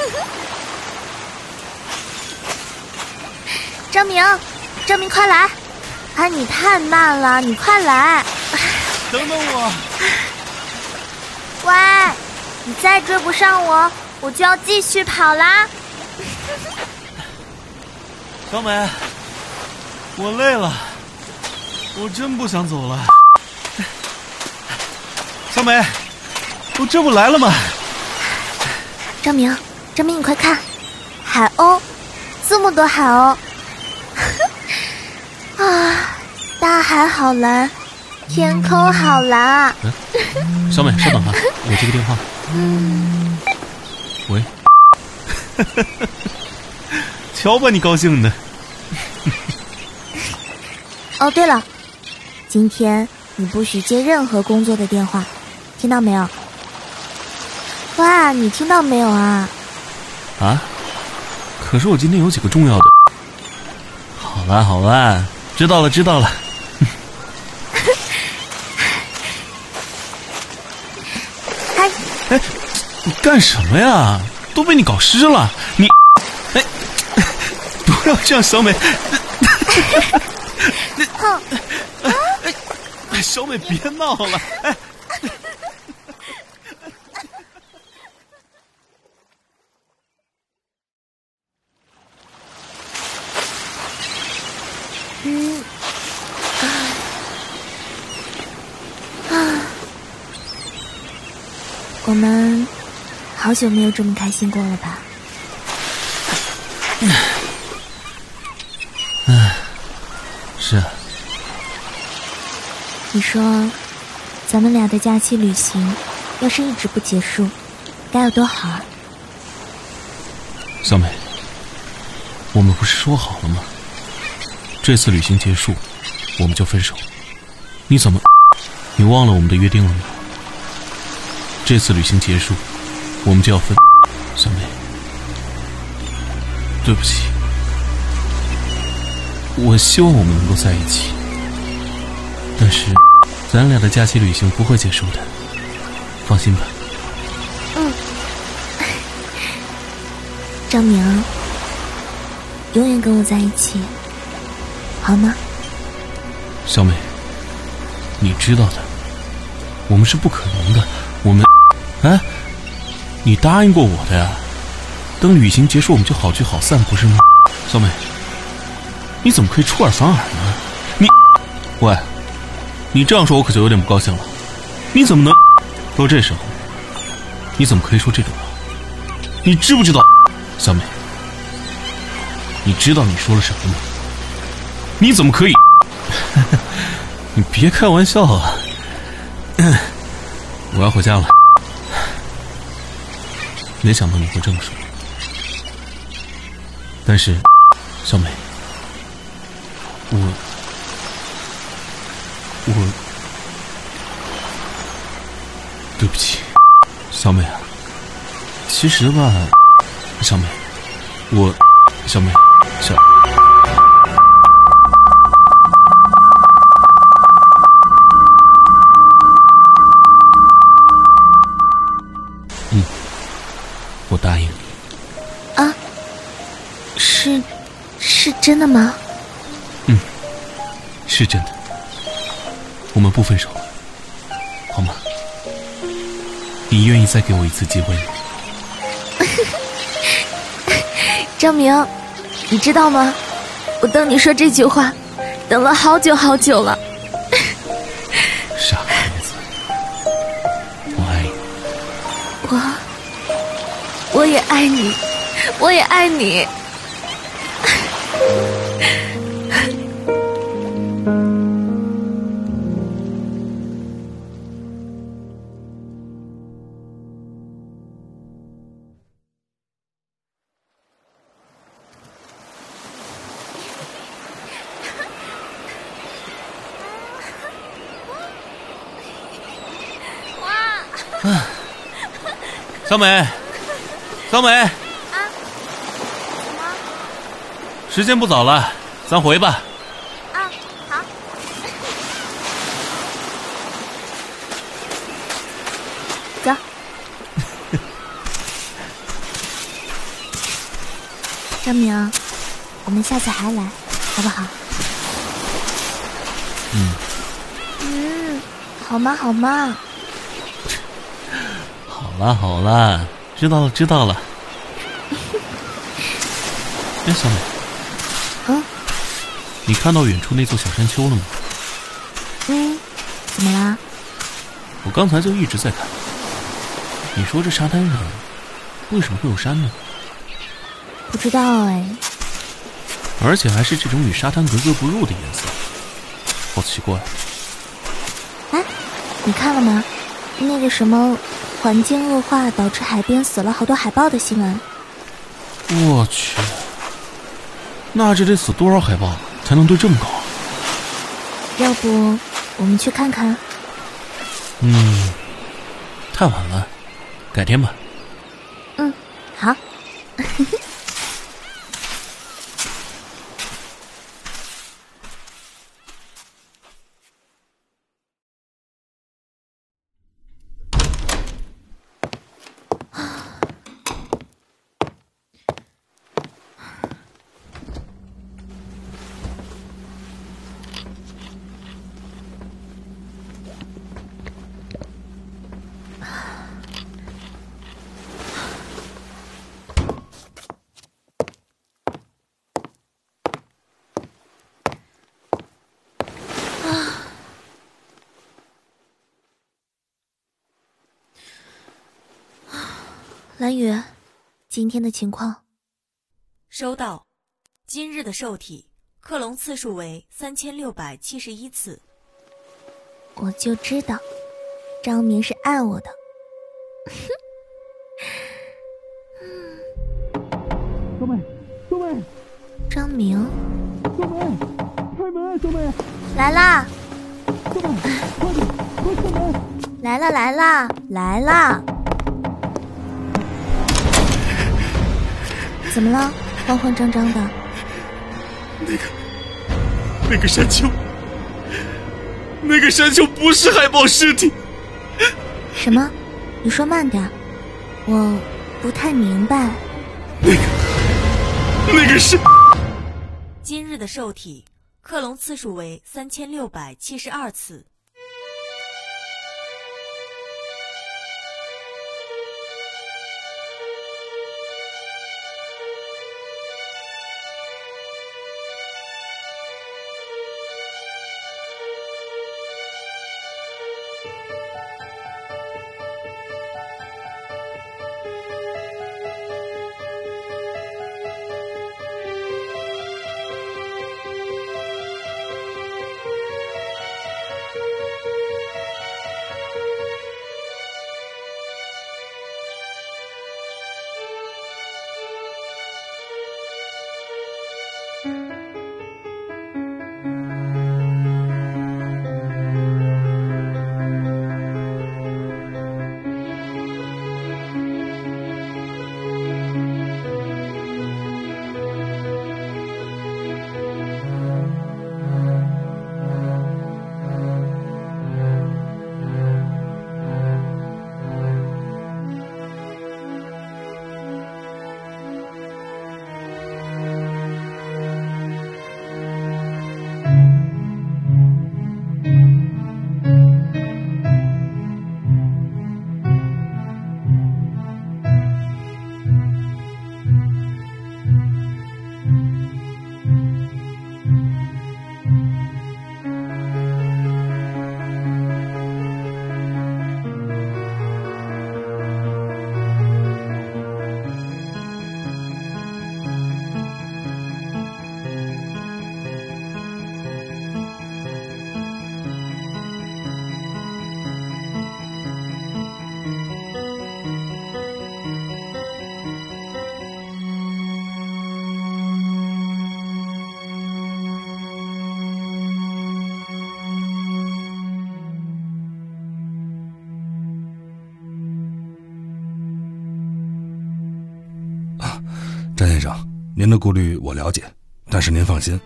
张明，张明，快来！啊，你太慢了，你快来！等等我！喂，你再追不上我，我就要继续跑啦！小美，我累了，我真不想走了。小美，我这不来了吗？张明，张明，你快看，海鸥，这么多海鸥！啊，大海好蓝，天空好蓝啊！小美，稍等哈，我接个电话。嗯，喂。瞧把你高兴的！哦，对了，今天你不许接任何工作的电话，听到没有？哇，你听到没有啊？啊？可是我今天有几个重要的。好了好了，知道了知道了。哎哎，你干什么呀？都被你搞湿了，你哎。不要这样，小美。小美别闹了。哎。我们好久没有这么开心过了吧？是啊，你说，咱们俩的假期旅行，要是一直不结束，该有多好啊！小美，我们不是说好了吗？这次旅行结束，我们就分手。你怎么，你忘了我们的约定了吗？这次旅行结束，我们就要分。小美，对不起。我希望我们能够在一起，但是咱俩的假期旅行不会结束的，放心吧。嗯，张明，永远跟我在一起，好吗？小美，你知道的，我们是不可能的。我们，哎，你答应过我的呀，等旅行结束我们就好聚好散，不是吗？小美。你怎么可以出尔反尔呢？你，喂，你这样说我可就有点不高兴了。你怎么能？都这时候，你怎么可以说这种话？你知不知道，小美？你知道你说了什么吗？你怎么可以？你别开玩笑啊！我要回家了。没想到你会这么说，但是，小美。我，我，对不起，小美啊。其实吧，小美，我，小美，小，真的吗？嗯是真的，我们不分手了，好吗？你愿意再给我一次机会吗？张明，你知道吗？我等你说这句话，等了好久好久了。傻孩子，我爱你。我，我也爱你，我也爱你。小美，小美，啊？时间不早了，咱回吧。啊，好。走。张明，我们下次还来，好不好？嗯。嗯，好吗？好吗？好了好了，知道了知道了。哎，小美。啊。你看到远处那座小山丘了吗？嗯。怎么啦？我刚才就一直在看。你说这沙滩上为什么会有山呢？不知道哎。而且还是这种与沙滩格格不入的颜色，好奇怪。哎，你看了吗？那个什么，环境恶化导致海边死了好多海豹的新闻。我去，那这得死多少海豹才能堆这么高？要不我们去看看？嗯，太晚了，改天吧。嗯，好。蓝雨，今天的情况。收到，今日的受体克隆次数为三千六百七十一次。我就知道，张明是爱我的。小美，小美，张明，小美，开门，小美，来啦！小美，快点，快开门！来了，来了，来了！怎么了？慌慌张张的。那个，那个山丘，那个山丘不是海豹尸体。什么？你说慢点，我不太明白。那个，那个是。今日的受体克隆次数为三千六百七十二次。张先生，您的顾虑我了解，但是您放心，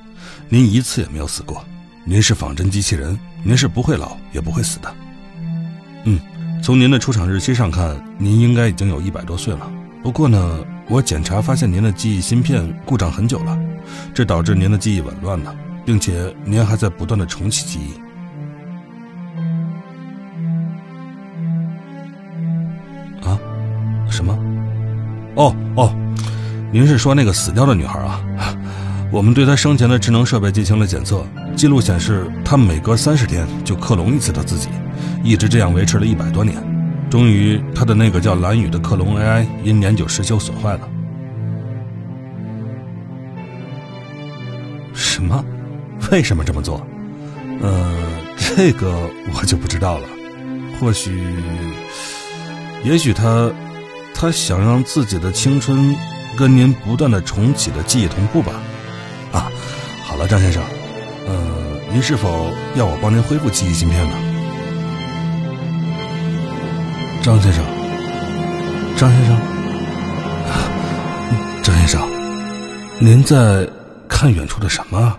您一次也没有死过，您是仿真机器人，您是不会老也不会死的。嗯，从您的出厂日期上看，您应该已经有一百多岁了。不过呢，我检查发现您的记忆芯片故障很久了，这导致您的记忆紊乱了，并且您还在不断的重启记忆。啊？什么？哦哦，您是说那个死掉的女孩啊？我们对她生前的智能设备进行了检测，记录显示她每隔三十天就克隆一次她自己，一直这样维持了一百多年。终于，她的那个叫蓝雨的克隆 AI 因年久失修损坏了。什么？为什么这么做？呃，这个我就不知道了。或许，也许他，他想让自己的青春跟您不断的重启的记忆同步吧。啊，好了，张先生，呃，您是否要我帮您恢复记忆芯片呢？张先生，张先生，张先生，您在看远处的什么？